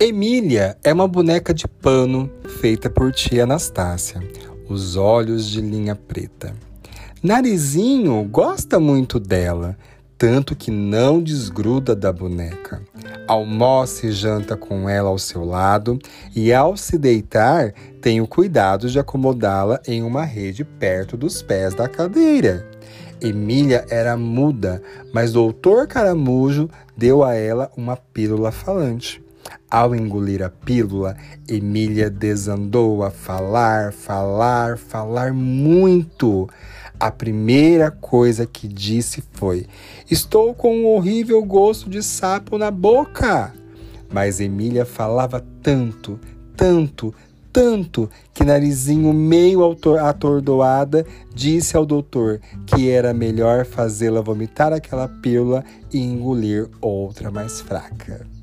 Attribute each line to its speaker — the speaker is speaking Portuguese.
Speaker 1: Emília é uma boneca de pano feita por tia Anastácia, os olhos de linha preta. Narizinho gosta muito dela, tanto que não desgruda da boneca. Almoça e janta com ela ao seu lado e, ao se deitar, tem o cuidado de acomodá-la em uma rede perto dos pés da cadeira. Emília era muda, mas doutor Caramujo deu a ela uma pílula falante. Ao engolir a pílula, Emília desandou a falar, falar, falar muito. A primeira coisa que disse foi: Estou com um horrível gosto de sapo na boca. Mas Emília falava tanto, tanto, tanto que Narizinho, meio atordoada, disse ao doutor que era melhor fazê-la vomitar aquela pílula e engolir outra mais fraca.